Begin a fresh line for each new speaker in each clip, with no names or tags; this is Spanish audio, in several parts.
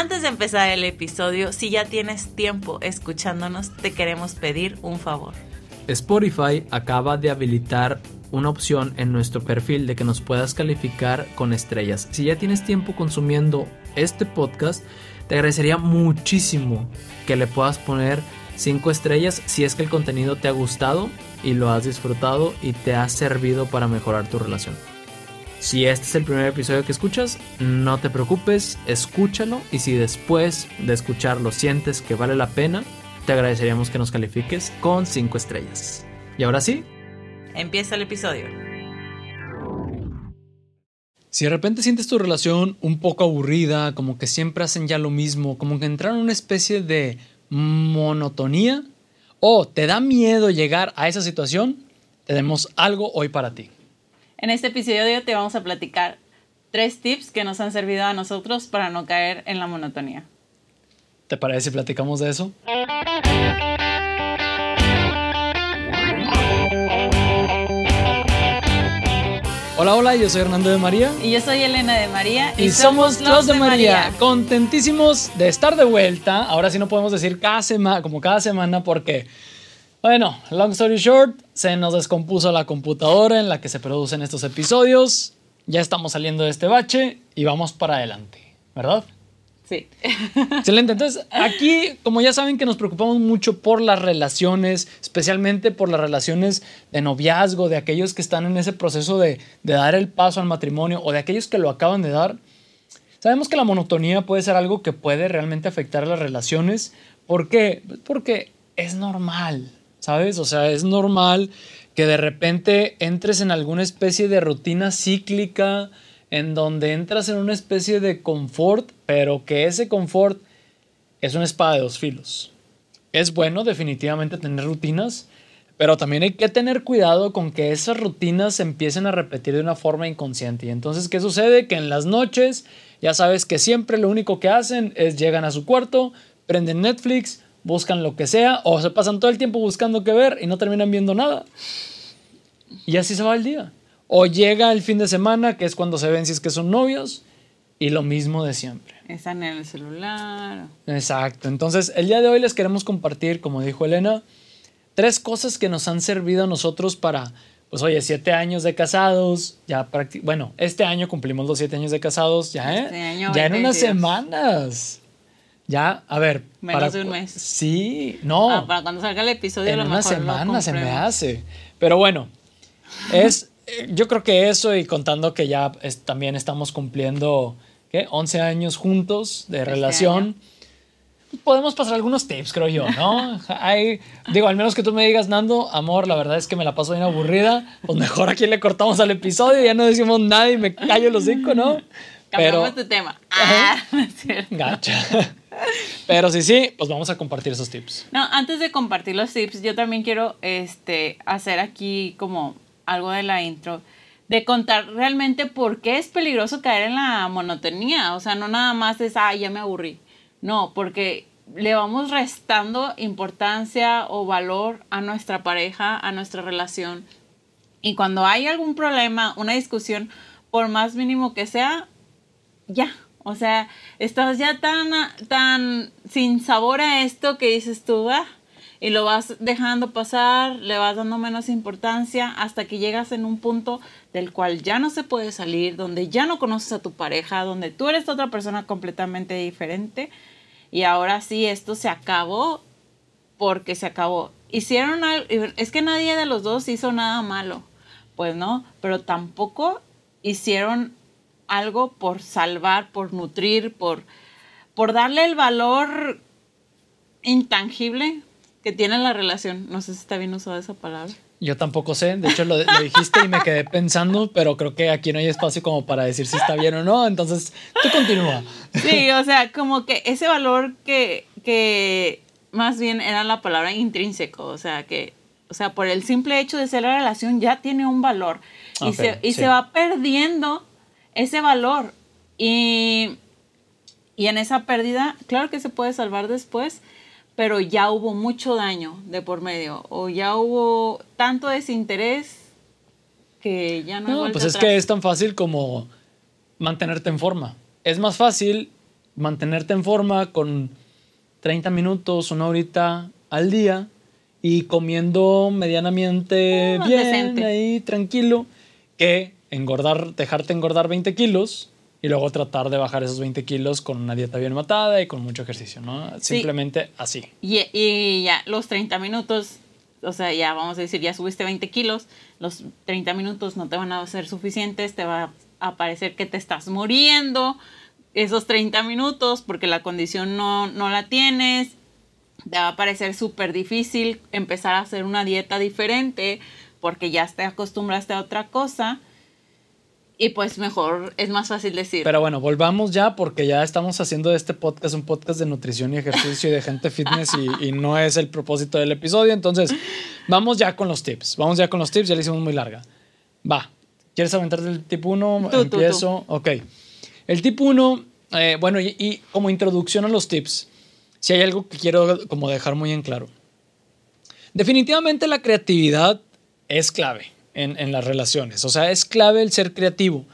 Antes de empezar el episodio, si ya tienes tiempo escuchándonos, te queremos pedir un favor.
Spotify acaba de habilitar una opción en nuestro perfil de que nos puedas calificar con estrellas. Si ya tienes tiempo consumiendo este podcast, te agradecería muchísimo que le puedas poner 5 estrellas si es que el contenido te ha gustado y lo has disfrutado y te ha servido para mejorar tu relación. Si este es el primer episodio que escuchas, no te preocupes, escúchalo y si después de escucharlo sientes que vale la pena, te agradeceríamos que nos califiques con 5 estrellas. Y ahora sí,
empieza el episodio.
Si de repente sientes tu relación un poco aburrida, como que siempre hacen ya lo mismo, como que entraron en una especie de monotonía, o te da miedo llegar a esa situación, tenemos algo hoy para ti.
En este episodio te vamos a platicar tres tips que nos han servido a nosotros para no caer en la monotonía.
¿Te parece si platicamos de eso? Hola, hola, yo soy Hernando de María.
Y yo soy Elena de María.
Y, somos los de, María. Contentísimos de estar de vuelta. Ahora sí no podemos decir cada semana, como cada semana porque bueno, long story short, se nos descompuso la computadora en la que se producen estos episodios. Ya estamos saliendo de este bache y vamos para adelante, ¿verdad?
Sí.
Excelente. Entonces, aquí, como ya saben que nos preocupamos mucho por las relaciones, especialmente por las relaciones de noviazgo, de aquellos que están en ese proceso de, de dar el paso al matrimonio o de aquellos que lo acaban de dar, sabemos que la monotonía puede ser algo que puede realmente afectar a las relaciones. ¿Por qué? Porque es normal. ¿Sabes? O sea, es normal que de repente entres en alguna especie de rutina cíclica en donde entras en una especie de confort, pero que ese confort es una espada de dos filos. Es bueno definitivamente tener rutinas, pero también hay que tener cuidado con que esas rutinas se empiecen a repetir de una forma inconsciente. Y entonces, ¿qué sucede? Que en las noches, ya sabes que siempre lo único que hacen es llegan a su cuarto, prenden Netflix, buscan lo que sea o se pasan todo el tiempo buscando qué ver y no terminan viendo nada. Y así se va el día. O llega el fin de semana, que es cuando se ven si es que son novios, y lo mismo de siempre.
Están en el celular.
Exacto. Entonces, el día de hoy les queremos compartir, como dijo Elena, tres cosas que nos han servido a nosotros para, pues oye, siete años de casados, ya bueno, este año cumplimos los siete años de casados, ya, ¿eh? Este ya en unas semanas. Ya, a ver.
Menos de un mes.
Sí, no.
Ah, para cuando salga el episodio,
en una semana se me hace. Pero bueno, es. Eh, yo creo que eso y contando que ya también estamos cumpliendo, ¿qué? 11 años juntos de este relación. Podemos pasar algunos tips, creo yo, ¿no? Hay, digo, al menos que tú me digas, Nando, amor, la verdad es que me la paso bien aburrida, pues mejor aquí le cortamos al episodio, ya no decimos nada y me callo los cinco, ¿no?
Cambiamos Pero, tema. Ah,
gacha. Pero sí, sí, pues vamos a compartir esos tips.
No, antes de compartir los tips, yo también quiero este, hacer aquí como algo de la intro, de contar realmente por qué es peligroso caer en la monotonía. O sea, no nada más es, ah, ya me aburrí. No, porque le vamos restando importancia o valor a nuestra pareja, a nuestra relación. Y cuando hay algún problema, una discusión, por más mínimo que sea, ya, o sea, estás ya tan, tan sin sabor a esto que dices tú, va, y lo vas dejando pasar, le vas dando menos importancia hasta que llegas en un punto del cual ya no se puede salir, donde ya no conoces a tu pareja, donde tú eres otra persona completamente diferente y ahora sí esto se acabó porque se acabó. Hicieron es que nadie de los dos hizo nada malo, pues no, pero tampoco hicieron algo por salvar, por nutrir, por, por darle el valor intangible que tiene la relación. No sé si está bien usada esa palabra.
Yo tampoco sé, de hecho lo, dijiste y me quedé pensando, pero creo que aquí no hay espacio como para decir si está bien o no, entonces tú continúa.
Sí, o sea, como que ese valor que, que más bien era la palabra intrínseco, o sea, que, o sea, por el simple hecho de ser la relación ya tiene un valor y, se, y se va perdiendo ese valor. Y, y en esa pérdida, claro que se puede salvar después, pero ya hubo mucho daño de por medio o ya hubo tanto desinterés que ya no...
No, pues es que es tan fácil como mantenerte en forma. Es más fácil mantenerte en forma con 30 minutos, una horita al día y comiendo medianamente
Ah,
bien,
decente.
ahí tranquilo, que engordar, dejarte engordar 20 kilos y luego tratar de bajar esos 20 kilos con una dieta bien matada y con mucho ejercicio, ¿no? Simplemente así.
Y, y ya los 30 minutos, o sea, ya vamos a decir, ya subiste 20 kilos, los 30 minutos no te van a ser suficientes, te va a parecer que te estás muriendo esos 30 minutos porque la condición no, no la tienes, te va a parecer súper difícil empezar a hacer una dieta diferente porque ya te acostumbraste a otra cosa. Y pues mejor es más fácil decir.
Pero bueno, volvamos ya porque ya estamos haciendo de este podcast un podcast de nutrición y ejercicio y de gente fitness y, y no es el propósito del episodio. Entonces, vamos ya con los tips. Vamos ya con los tips, ya la hicimos muy larga. Va, ¿quieres aventar del tip 1?
Tú, tú,
Empiezo. Ok. El tip 1, eh, bueno, y, y como introducción a los tips, si hay algo que quiero como dejar muy en claro. Definitivamente la creatividad es clave en, en las relaciones. O sea, es clave el ser creativo.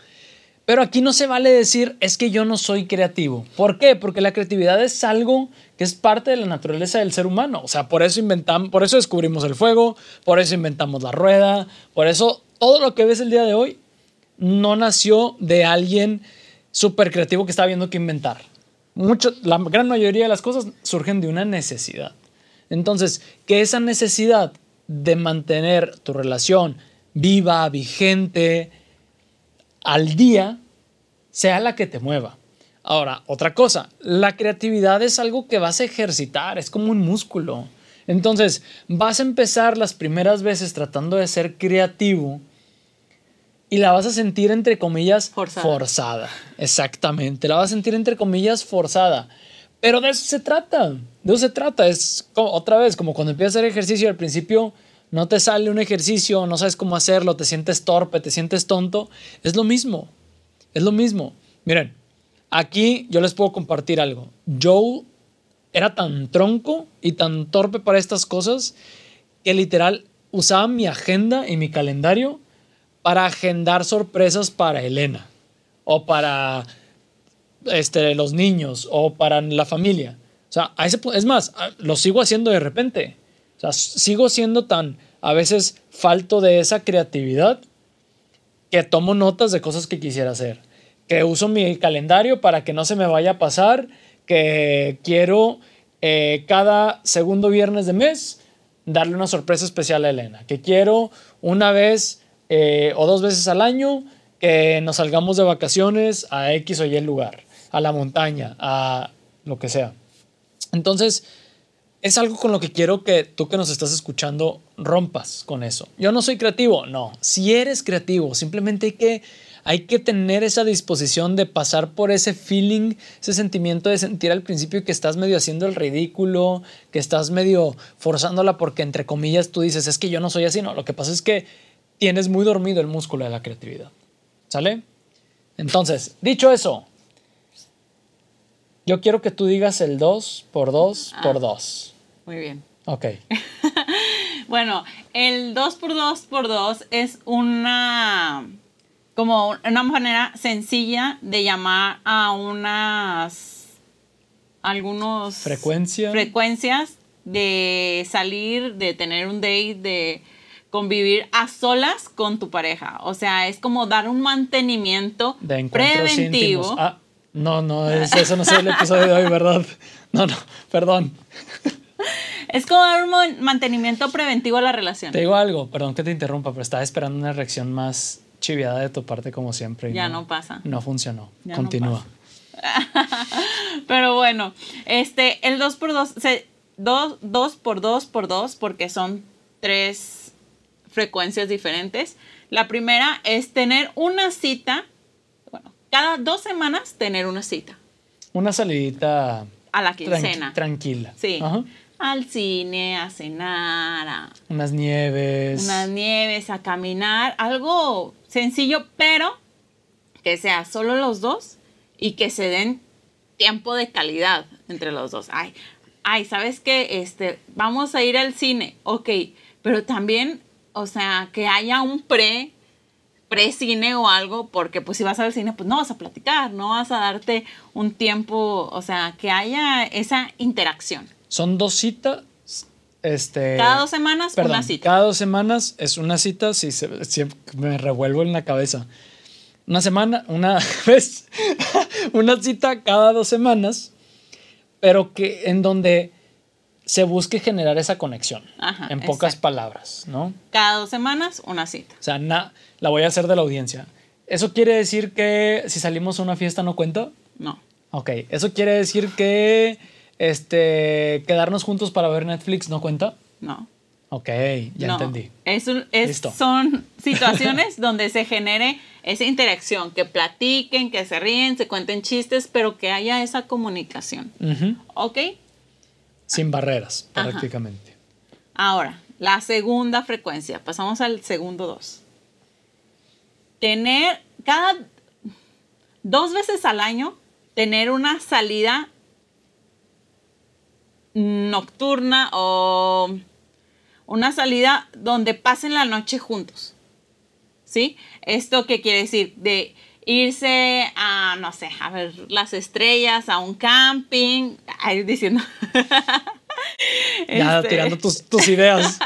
Pero aquí no se vale decir, es que yo no soy creativo. ¿Por qué? Porque la creatividad es algo que es parte de la naturaleza del ser humano. O sea, por eso inventamos, por eso descubrimos el fuego, por eso inventamos la rueda, por eso todo lo que ves el día de hoy no nació de alguien súper creativo que estaba viendo que inventar. Mucho, la gran mayoría de las cosas surgen de una necesidad. Entonces, que esa necesidad de mantener tu relación viva, vigente, al día, sea la que te mueva. Ahora, otra cosa, la creatividad es algo que vas a ejercitar, es como un músculo. Entonces, vas a empezar las primeras veces tratando de ser creativo y la vas a sentir entre comillas
Forzada.
forzada. Exactamente, la vas a sentir entre comillas forzada. Pero de eso se trata, de eso se trata. Es como- otra vez, como cuando empiezas a hacer ejercicio al principio no te sale un ejercicio, no sabes cómo hacerlo, te sientes torpe, te sientes tonto. Es lo mismo, es lo mismo. Miren, aquí yo les puedo compartir algo. Yo era tan tronco y tan torpe para estas cosas que literal usaba mi agenda y mi calendario para agendar sorpresas para Elena o para este, los niños o para la familia. O sea, es más, lo sigo haciendo de repente. Sigo siendo tan a veces falto de esa creatividad que tomo notas de cosas que quisiera hacer, que uso mi calendario para que no se me vaya a pasar, que quiero eh, cada segundo viernes de mes darle una sorpresa especial a Elena, que quiero una vez eh, o dos veces al año que nos salgamos de vacaciones a X o Y lugar, a la montaña, a lo que sea. Entonces, es algo con lo que quiero que tú que nos estás escuchando rompas con eso. Yo no soy creativo, no. Si eres creativo, simplemente hay que, hay que tener esa disposición de pasar por ese feeling, ese sentimiento de sentir al principio que estás medio haciendo el ridículo, que estás medio forzándola porque entre comillas tú dices, es que yo no soy así, no. Lo que pasa es que tienes muy dormido el músculo de la creatividad. ¿Sale? Entonces, dicho eso, yo quiero que tú digas el 2 por 2 por 2.
Muy bien.
Ok.
Bueno, el 2x2x2 es una como una manera sencilla de llamar a unas algunos
Frecuencia.
frecuencias de salir, de tener un date, de convivir a solas con tu pareja. O sea, es como dar un mantenimiento
de
preventivo.
Ah, no, no, es- eso no es el episodio de hoy, ¿verdad? No, no, perdón.
Es como dar un mantenimiento preventivo a la relación.
Te digo algo, perdón que te interrumpa, pero estaba esperando una reacción más chiviada de tu parte como siempre. y
Ya no pasa.
No funcionó.
Ya no
Continúa.
Pero bueno, este, el 2x2, se, 2, 2 por 2 por 2 porque son tres frecuencias diferentes. La primera es tener una cita, bueno, cada dos semanas tener una cita
Una salidita
a la quincena.
tranquila.
sí.
Ajá.
Al cine, a cenar, a
Unas nieves.
unas nieves, a caminar, algo sencillo, pero que sea solo los dos y que se den tiempo de calidad entre los dos. Ay, ay, ¿sabes qué? Este, vamos a ir al cine, ok, pero también, o sea, que haya un pre pre-cine o algo, porque pues si vas al cine, pues no vas a platicar, no vas a darte un tiempo, o sea, que haya esa interacción.
Son dos citas. Este,
Cada dos semanas,
perdón,
una cita.
Cada dos semanas es una cita, si, se, si me revuelvo en la cabeza. Una semana, una vez, una cita cada dos semanas, pero que en donde se busque generar esa conexión,
Ajá,
en pocas
exacto.
palabras, ¿no?
Cada dos semanas, una cita.
O sea, na- la voy a hacer de la audiencia. ¿Eso quiere decir que si salimos a una fiesta no cuenta?
No.
Ok, ¿eso quiere decir que este, quedarnos juntos para ver Netflix no cuenta?
No.
Ok, ya
no.
entendí.
Es un- es-
Listo.
son situaciones donde se genere esa interacción, que platiquen, que se ríen, se cuenten chistes, pero que haya esa comunicación.
Ujú.
¿Ok?
Sin barreras,
Ajá.
prácticamente.
Ahora, la segunda frecuencia. Pasamos al segundo dos. Tener cada dos veces al año, tener una salida nocturna o una salida donde pasen la noche juntos. ¿Sí? ¿Esto qué quiere decir? De irse a, no sé, a ver las estrellas, a un camping, ahí diciendo.
Ya
Este,
tirando tus, tus ideas.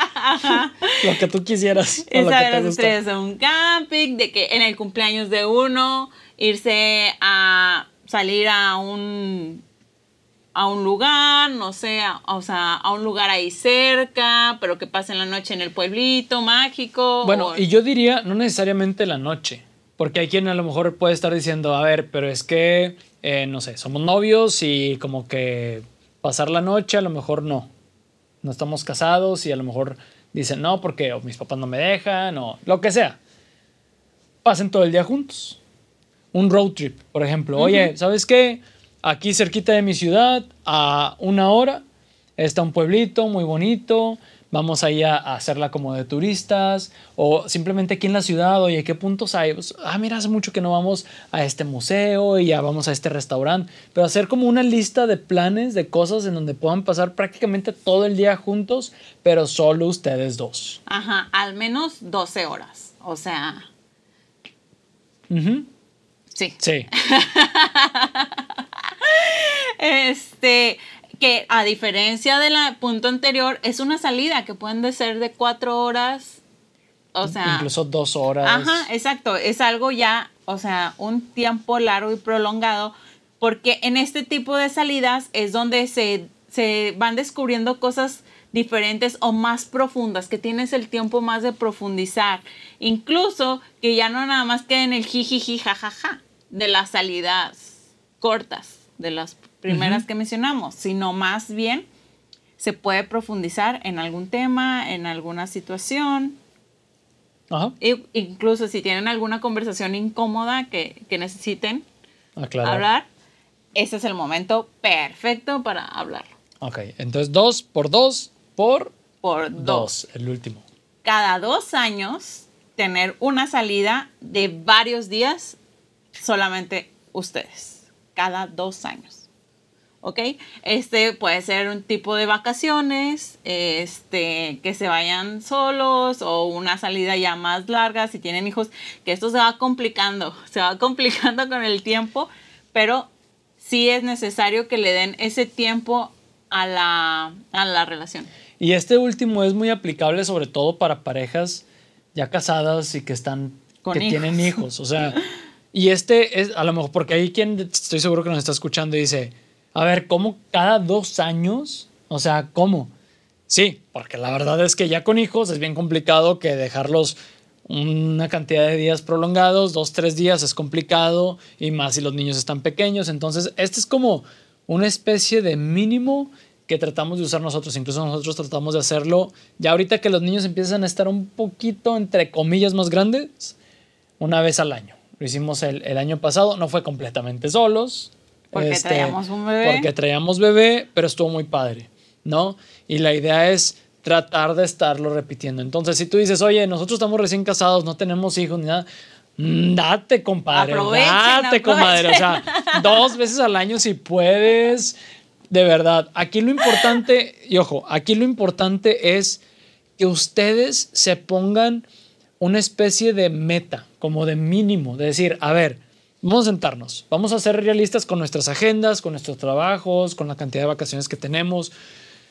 lo que tú quisieras. o
irse
lo
a
que
a un camping, de que en el cumpleaños de uno, irse a salir a un a un lugar, no sé, a- o sea, a un lugar ahí cerca, pero que pasen la noche en el pueblito mágico.
Bueno,
o-
y yo diría, no necesariamente la noche, porque hay quien a lo mejor puede estar diciendo, a ver, pero es que, eh, no sé, somos novios y como que pasar la noche a lo mejor no. No estamos casados y a lo mejor dicen, no, porque o mis papás no me dejan o lo que sea. Pasen todo el día juntos. Un road trip, por ejemplo. Oye, ¿sabes qué? Aquí cerquita de mi ciudad, a una hora, está un pueblito muy bonito. Vamos ahí a, a hacerla como de turistas. O simplemente aquí en la ciudad, oye, ¿qué puntos hay? Pues, ah, mira, hace mucho que no vamos a este museo y ya vamos a este restaurante. Pero hacer como una lista de planes, de cosas en donde puedan pasar prácticamente todo el día juntos, pero solo ustedes dos.
Ajá, al menos 12 horas. O sea, sí.
Sí.
Este, que a diferencia del punto anterior, es una salida que pueden de ser de cuatro horas. O sea,
Incluso dos horas.
Ajá, exacto. Es algo ya, o sea, un tiempo largo y prolongado, porque en este tipo de salidas es donde se, se van descubriendo cosas diferentes o más profundas, que tienes el tiempo más de profundizar. Incluso que ya no nada más quede en el jijiji, jajaja, de las salidas cortas, de las primeras que mencionamos, sino más bien se puede profundizar en algún tema, en alguna situación.
Ajá.
Incluso si tienen alguna conversación incómoda que, que necesiten
Aclarar.
hablar, ese es el momento perfecto para hablarlo.
Ok, entonces dos por dos por
Por dos.
dos, el último.
Cada dos años, tener una salida de varios días, solamente ustedes. Cada dos años. ¿Ok? Este puede ser un tipo de vacaciones, este, que se vayan solos o una salida ya más larga si tienen hijos, que esto se va complicando, se va complicando con el tiempo, pero sí es necesario que le den ese tiempo a la, a la relación.
Y este último es muy aplicable sobre todo para parejas ya casadas y que están
Con
que
hijos.
tienen hijos, o sea, y este es a lo mejor porque hay quien estoy seguro que nos está escuchando y dice, a ver, ¿cómo cada dos años? O sea, ¿cómo? Sí, porque la verdad es que ya con hijos es bien complicado que dejarlos una cantidad de días prolongados, dos, tres días es complicado y más si los niños están pequeños. Entonces, este es como una especie de mínimo que tratamos de usar nosotros. Incluso nosotros tratamos de hacerlo ya ahorita que los niños empiezan a estar un poquito, entre comillas, más grandes, una vez al año. Lo hicimos el, el año pasado, no fue completamente solos.
Porque traíamos un bebé.
Este, Porque traíamos bebé, pero estuvo muy padre, ¿no? Y la idea es tratar de estarlo repitiendo. Entonces, si tú dices, oye, nosotros estamos recién casados, no tenemos hijos ni nada, mm, date, compadre,
Aprovechen,
date, comadre. O sea, dos veces al año si puedes. De verdad, aquí lo importante, y ojo, aquí lo importante es que ustedes se pongan una especie de meta, como de mínimo, de decir, a ver, vamos a sentarnos, vamos a ser realistas con nuestras agendas, con nuestros trabajos, con la cantidad de vacaciones que tenemos,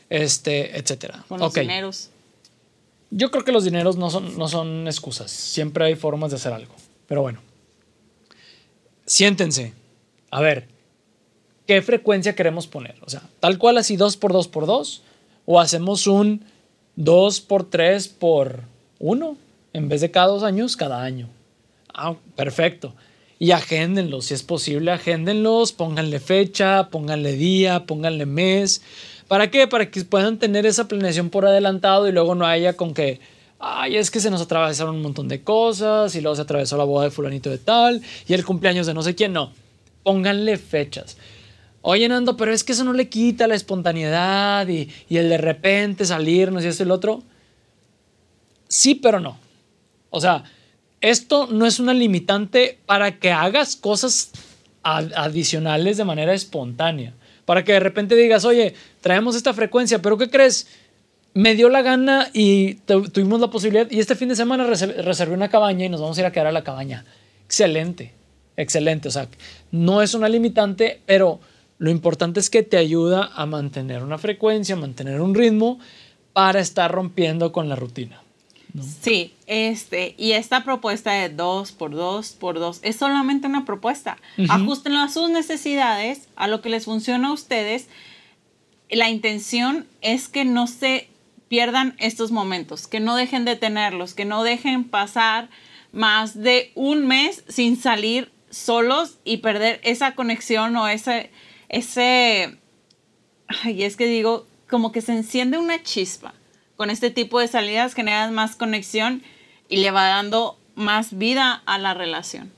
este, etcétera.
Con los
Ok.
dineros.
Yo creo que los dineros no son, no son excusas. Siempre hay formas de hacer algo. Pero bueno. Siéntense. A ver, ¿qué frecuencia queremos poner? O sea, tal cual así 2 por 2 por 2 o hacemos un 2 por 3 por 1 en vez de cada dos años, cada año. Ah, perfecto. Y agéndenlos, si es posible, agéndenlos, pónganle fecha, pónganle día, pónganle mes. ¿Para qué? Para que puedan tener esa planeación por adelantado y luego no haya con que, ay, es que se nos atravesaron un montón de cosas y luego se atravesó la boda de fulanito de tal y el cumpleaños de no sé quién. No, pónganle fechas. Oye, Nando, pero es que eso no le quita la espontaneidad y, y el de repente salirnos y esto y lo otro. Sí, pero no. O sea, esto no es una limitante para que hagas cosas ad- adicionales de manera espontánea. Para que de repente digas, oye, traemos esta frecuencia, pero ¿qué crees? Me dio la gana y tu- tuvimos la posibilidad y este fin de semana rese- reservé una cabaña y nos vamos a ir a quedar a la cabaña. Excelente, excelente. O sea, no es una limitante, pero lo importante es que te ayuda a mantener una frecuencia, mantener un ritmo para estar rompiendo con la rutina.
Sí, este, y esta propuesta de 2 por 2 por 2 es solamente una propuesta. Ajustenlo a sus necesidades, a lo que les funciona a ustedes. La intención es que no se pierdan estos momentos, que no dejen de tenerlos, que no dejen pasar más de un mes sin salir solos y perder esa conexión o ese, ese, y es que digo, como que se enciende una chispa. Con este tipo de salidas generas más conexión y le va dando más vida a la relación.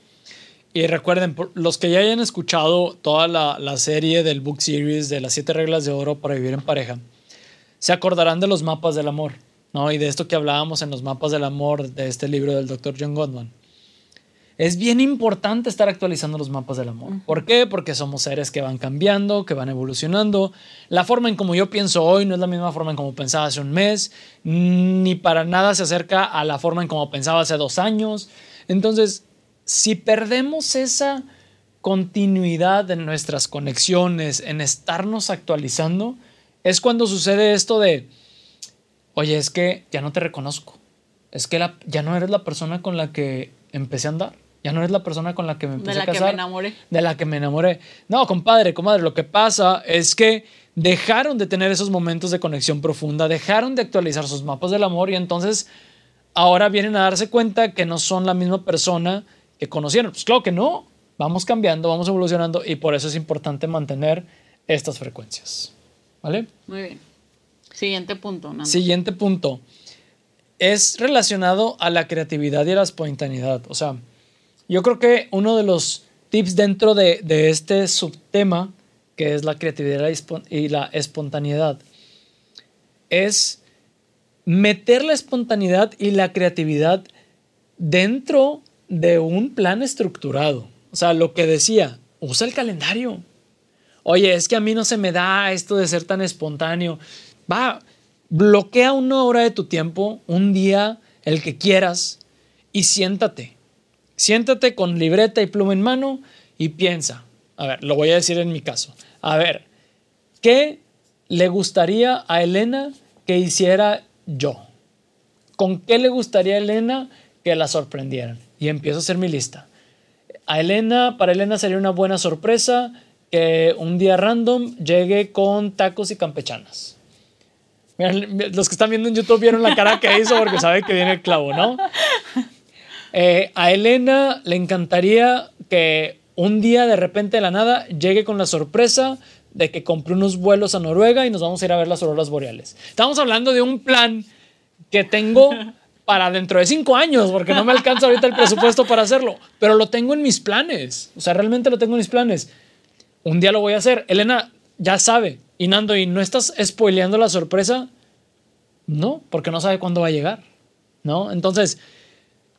Y recuerden, los que ya hayan escuchado toda la, la serie del book series de las siete reglas de oro para vivir en pareja, se acordarán de los mapas del amor, ¿no? Y de esto que hablábamos en los mapas del amor de este libro del Dr. John Gottman. Es bien importante estar actualizando los mapas del amor. ¿Por qué? Porque somos seres que van cambiando, que van evolucionando. La forma en como yo pienso hoy no es la misma forma en como pensaba hace un mes, ni para nada se acerca a la forma en como pensaba hace dos años. Entonces, si perdemos esa continuidad en nuestras conexiones, en estarnos actualizando, es cuando sucede esto de, oye, es que ya no te reconozco, es que la- ya no eres la persona con la que empecé a andar, ya no eres la persona con la que me empecé
la
a
que me
casar,
enamoré.
de la que me enamoré. No, compadre, comadre, lo que pasa es que dejaron de tener esos momentos de conexión profunda, dejaron de actualizar sus mapas del amor y entonces ahora vienen a darse cuenta que no son la misma persona que conocieron. Pues claro que no, vamos cambiando, vamos evolucionando y por eso es importante mantener estas frecuencias. ¿Vale?
Muy bien. Siguiente punto, Nando.
Siguiente punto. Es relacionado a la creatividad y a la espontaneidad. O sea, yo creo que uno de los tips dentro de, este subtema, que es la creatividad y la espontaneidad, es meter la espontaneidad y la creatividad dentro de un plan estructurado. O sea, lo que decía, usa el calendario. Oye, es que a mí no se me da esto de ser tan espontáneo. Va, bloquea una hora de tu tiempo, un día, el que quieras, y siéntate. Siéntate con libreta y pluma en mano y piensa. A ver, lo voy a decir en mi caso. A ver, ¿qué le gustaría a Elena que hiciera yo? ¿Con qué le gustaría a Elena que la sorprendieran? Y empiezo a hacer mi lista. A Elena, para Elena sería una buena sorpresa que un día random llegue con tacos y campechanas. Los que están viendo en YouTube vieron la cara que hizo porque sabe que viene el clavo, ¿no? Eh, a Elena le encantaría que un día de repente de la nada llegue con la sorpresa de que compré unos vuelos a Noruega y nos vamos a ir a ver las auroras boreales. Estamos hablando de un plan que tengo para dentro de cinco años, porque no me alcanza ahorita el presupuesto para hacerlo, pero lo tengo en mis planes. O sea, realmente lo tengo en mis planes. Un día lo voy a hacer. Elena ya sabe. Y Nando, ¿y no estás spoileando la sorpresa? No, porque no sabe cuándo va a llegar. ¿No? Entonces,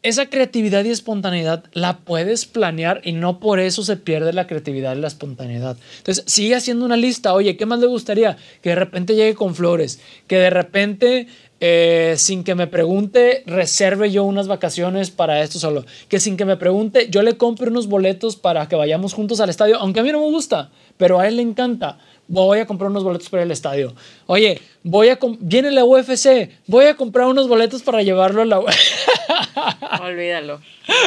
esa creatividad y espontaneidad la puedes planear y no por eso se pierde la creatividad y la espontaneidad. Entonces, sigue haciendo una lista. Oye, ¿qué más le gustaría? Que de repente llegue con flores, que de repente, eh, sin que me pregunte, reserve yo unas vacaciones para esto solo. Que sin que me pregunte, yo le compre unos boletos para que vayamos juntos al estadio, aunque a mí no me gusta, pero a él le encanta voy a comprar unos boletos para el estadio. Oye, voy a viene la UFC, voy a comprar unos boletos para llevarlo a la
Olvídalo,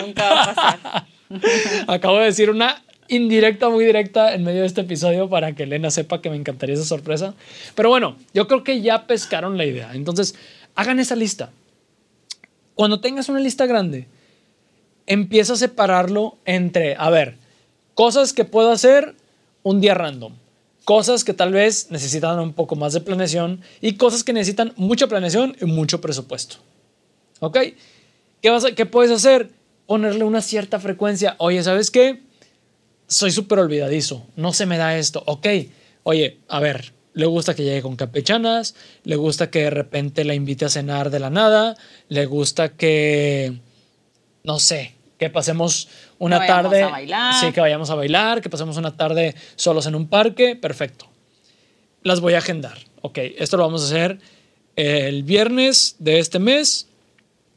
nunca va a pasar.
Acabo de decir una indirecta, muy directa en medio de este episodio para que Elena sepa que me encantaría esa sorpresa. Pero bueno, yo creo que ya pescaron la idea. Entonces, hagan esa lista. Cuando tengas una lista grande, empieza a separarlo entre, a ver, cosas que puedo hacer un día random cosas que tal vez necesitan un poco más de planeación y cosas que necesitan mucha planeación y mucho presupuesto. ¿Ok? ¿Qué, vas ¿Qué puedes hacer? Ponerle una cierta frecuencia. Oye, ¿sabes qué? Soy súper olvidadizo. No se me da esto. Ok. Oye, a ver, le gusta que llegue con campechanas, le gusta que de repente la invite a cenar de la nada, le gusta que, no sé, que pasemos una tarde. A bailar. Sí, que vayamos a bailar, que pasemos una tarde solos en un parque. Perfecto. Las voy a agendar. Ok, esto lo vamos a hacer el viernes de este mes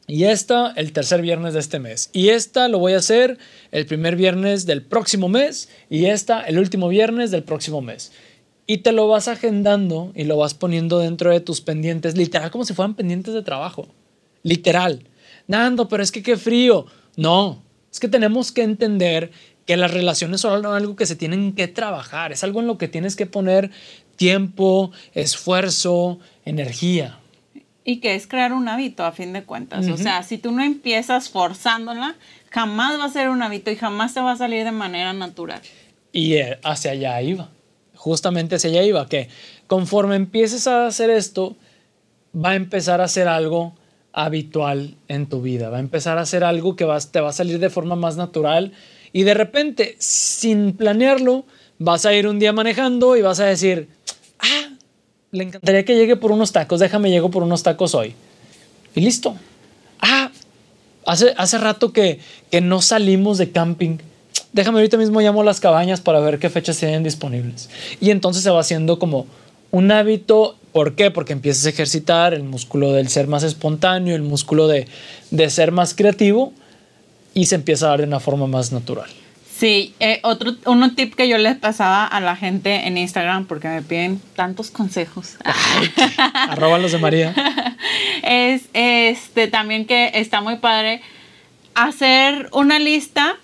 y esta el tercer viernes de este mes. Y esta lo voy a hacer el primer viernes del próximo mes y esta el último viernes del próximo mes. Y te lo vas agendando y lo vas poniendo dentro de tus pendientes, literal como si fueran pendientes de trabajo. Literal. Nando, pero es que qué frío. No, es que tenemos que entender que las relaciones son algo que se tienen que trabajar, es algo en lo que tienes que poner tiempo, esfuerzo, energía.
Y que es crear un hábito a fin de cuentas. O sea, si tú no empiezas forzándola, jamás va a ser un hábito y jamás te va a salir de manera natural.
Y eh, hacia allá iba, justamente hacia allá iba, que conforme empieces a hacer esto, va a empezar a ser algo habitual en tu vida, va a empezar a ser algo que vas, te va a salir de forma más natural y de repente, sin planearlo, vas a ir un día manejando y vas a decir, ah, le encantaría que llegue por unos tacos, déjame llego por unos tacos hoy. Y listo. Ah, hace, hace rato que, que no salimos de camping. Déjame ahorita mismo llamo a las cabañas para ver qué fechas tienen disponibles. Y entonces se va haciendo como un hábito ¿Por qué? Porque empiezas a ejercitar el músculo del ser más espontáneo, el músculo de, ser más creativo y se empieza a dar de una forma más natural.
Sí, eh, otro uno tip que yo les pasaba a la gente en Instagram, porque me piden tantos consejos.
Arroba los de María.
Es este también que está muy padre hacer una lista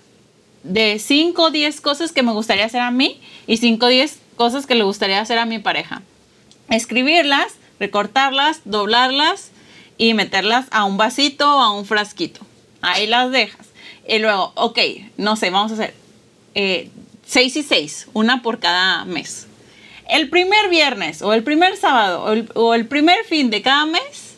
de 5 o 10 cosas que me gustaría hacer a mí y 5 o 10 cosas que le gustaría hacer a mi pareja escribirlas, recortarlas, doblarlas y meterlas a un vasito o a un frasquito. Ahí las dejas. Y luego, ok, no sé, vamos a hacer eh, seis y seis, una por cada mes. El primer viernes o el primer sábado o el, o el primer fin de cada mes,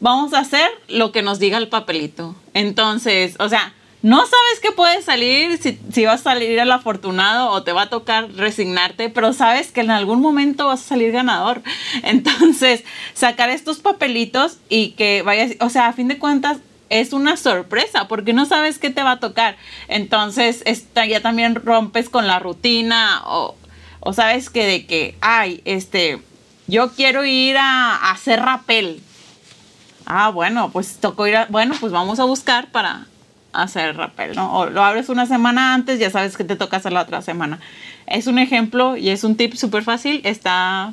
vamos a hacer lo que nos diga el papelito. Entonces, o sea, no sabes qué puede salir, si, si, vas a salir el afortunado o te va a tocar resignarte, pero sabes que en algún momento vas a salir ganador. Entonces, sacar estos papelitos y que vayas, o sea, a fin de cuentas, es una sorpresa porque no sabes qué te va a tocar. Entonces, esta, ya también rompes con la rutina o, o sabes que de que, ay, este, yo quiero ir a, a hacer rapel. Ah, bueno, pues tocó ir a, bueno, pues vamos a buscar para hacer rappel, ¿no? O lo abres una semana antes, ya sabes que te toca hacer la otra semana. Es un ejemplo y es un tip súper fácil, está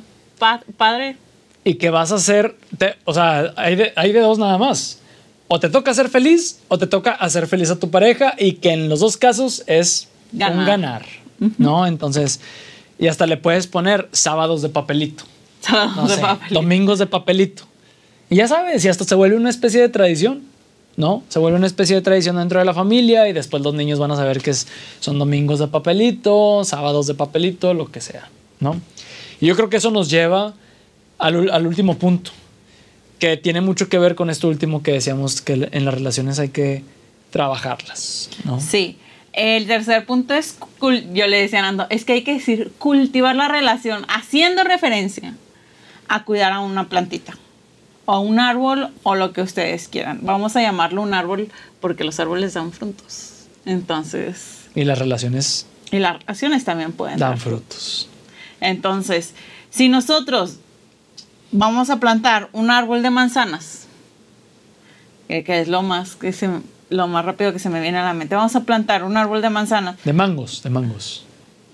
padre.
Y que vas a hacer, o sea, hay de, hay de dos nada más. O te toca ser feliz o te toca hacer feliz a tu pareja y que en los dos casos es ganar. un ganar, ¿no? Entonces, y hasta le puedes poner sábados de papelito. Sábados de papelito. Domingos de papelito. Y ya sabes, y hasta se vuelve una especie de tradición. ¿No? Se vuelve una especie de tradición dentro de la familia y después los niños van a saber que son domingos de papelito, sábados de papelito, lo que sea, ¿no? Y yo creo que eso nos lleva al, último punto, que tiene mucho que ver con esto último que decíamos, que en las relaciones hay que trabajarlas.
Sí. El tercer punto es, yo le decía a Nando, es que hay que decir cultivar la relación haciendo referencia a cuidar a una plantita. O un árbol o lo que ustedes quieran. Vamos a llamarlo un árbol porque los árboles dan frutos. Entonces...
Y las relaciones...
Y las relaciones también pueden
dar frutos.
Entonces, si nosotros vamos a plantar un árbol de manzanas, que, es lo más, que se, lo más rápido que se me viene a la mente, vamos a plantar un árbol de manzanas.
De mangos, de mangos.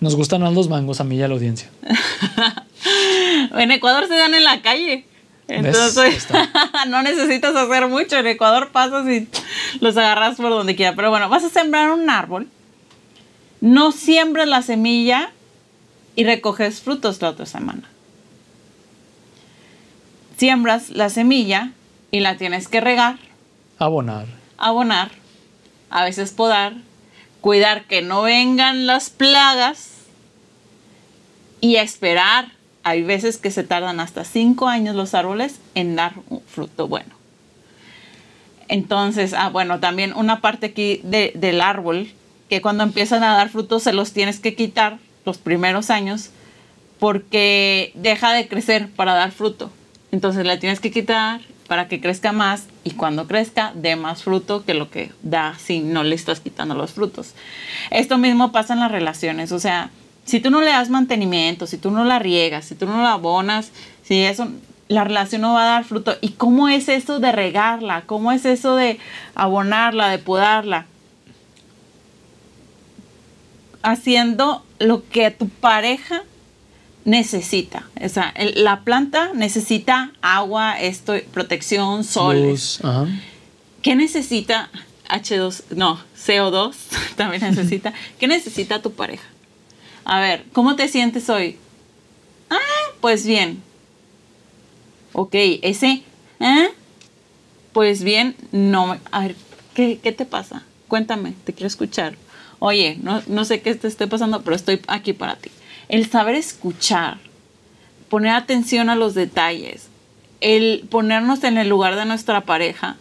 Nos gustan más los mangos a mí y a la audiencia.
en Ecuador se dan en la calle. Entonces, no necesitas hacer mucho. En Ecuador pasas y los agarras por donde quiera. Pero bueno, vas a sembrar un árbol. No siembras la semilla y recoges frutos la otra semana. Siembras la semilla y la tienes que regar.
Abonar.
Abonar. A veces podar. Cuidar que no vengan las plagas. Y esperar hay veces que se tardan hasta cinco años los árboles en dar un fruto bueno. Entonces, ah, bueno, también una parte aquí del árbol, que cuando empiezan a dar frutos se los tienes que quitar los primeros años porque deja de crecer para dar fruto. Entonces la tienes que quitar para que crezca más y cuando crezca dé más fruto que lo que da si no le estás quitando los frutos. Esto mismo pasa en las relaciones, o sea, si tú no le das mantenimiento, si tú no la riegas, si tú no la abonas, si eso, la relación no va a dar fruto. ¿Y cómo es eso de regarla? ¿Cómo es eso de abonarla, de podarla? Haciendo lo que tu pareja necesita. O sea, la planta necesita agua, esto, protección, sol. ¿Qué necesita H2? No, CO2 también necesita. ¿Qué necesita tu pareja? A ver, ¿cómo te sientes hoy? Ah, pues bien. Ok, ese, ¿eh? Pues bien, no. A ver, ¿qué, te pasa? Cuéntame, te quiero escuchar. Oye, no, no sé qué te esté pasando, pero estoy aquí para ti. El saber escuchar, poner atención a los detalles, el ponernos en el lugar de nuestra pareja,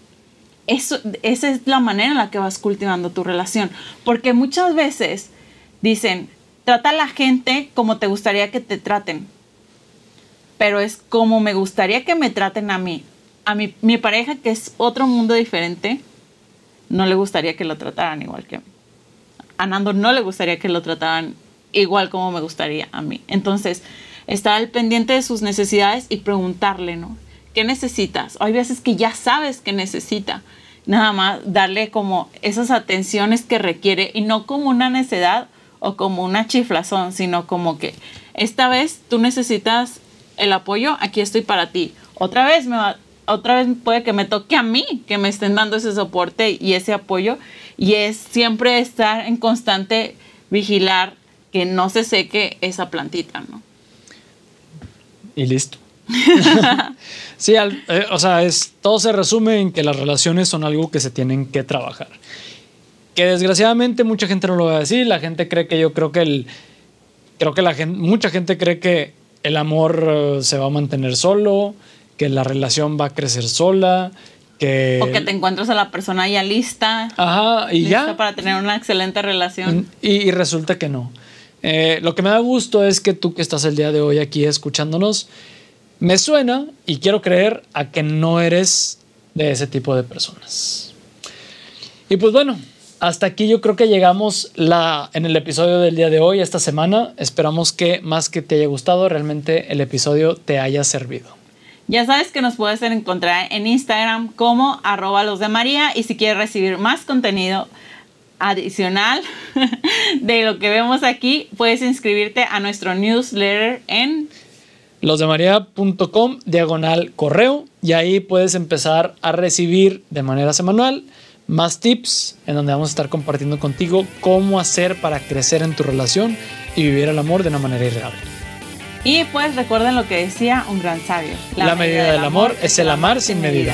eso, esa es la manera en la que vas cultivando tu relación. Porque muchas veces dicen, Trata a la gente como te gustaría que te traten. Pero es como me gustaría que me traten a mí. A mi, mi pareja, que es otro mundo diferente, no le gustaría que lo trataran igual que a. A Nando no le gustaría que lo trataran igual como me gustaría a mí. Entonces, estar al pendiente de sus necesidades y preguntarle, ¿no? ¿Qué necesitas? Hay veces que ya sabes que necesita. Nada más darle como esas atenciones que requiere y no como una necedad o como una chiflazón, sino como que esta vez tú necesitas el apoyo, aquí estoy para ti. Otra vez me va, otra vez puede que me toque a mí que me estén dando ese soporte y ese apoyo y es siempre estar en constante vigilar que no se seque esa plantita, ¿no?
Y listo. sí, eh, o sea, es, todo se resume en que las relaciones son algo que se tienen que trabajar que desgraciadamente mucha gente no lo va a decir, la gente cree que yo creo que el creo que la gente mucha gente cree que el amor eh, se va a mantener solo, que la relación va a crecer sola, que
o que te encuentras a la persona ya lista,
ajá, y
ya para tener una excelente relación
y, resulta que no. Eh, lo que me da gusto es que tú que estás el día de hoy aquí escuchándonos, me suena y quiero creer a que no eres de ese tipo de personas. Y pues bueno, hasta aquí yo creo que llegamos la, en el episodio del día de hoy, esta semana. Esperamos que más que te haya gustado, realmente el episodio te haya servido.
Ya sabes que nos puedes encontrar en Instagram como arroba los de María y si quieres recibir más contenido adicional de lo que vemos aquí, puedes inscribirte a nuestro newsletter en
losdemaria.com diagonal correo y ahí puedes empezar a recibir de manera semanal más tips en donde vamos a estar compartiendo contigo cómo hacer para crecer en tu relación y vivir el amor de una manera irreal.
Y pues recuerden lo que decía un gran sabio.
La, medida, del amor es el amar sin medida.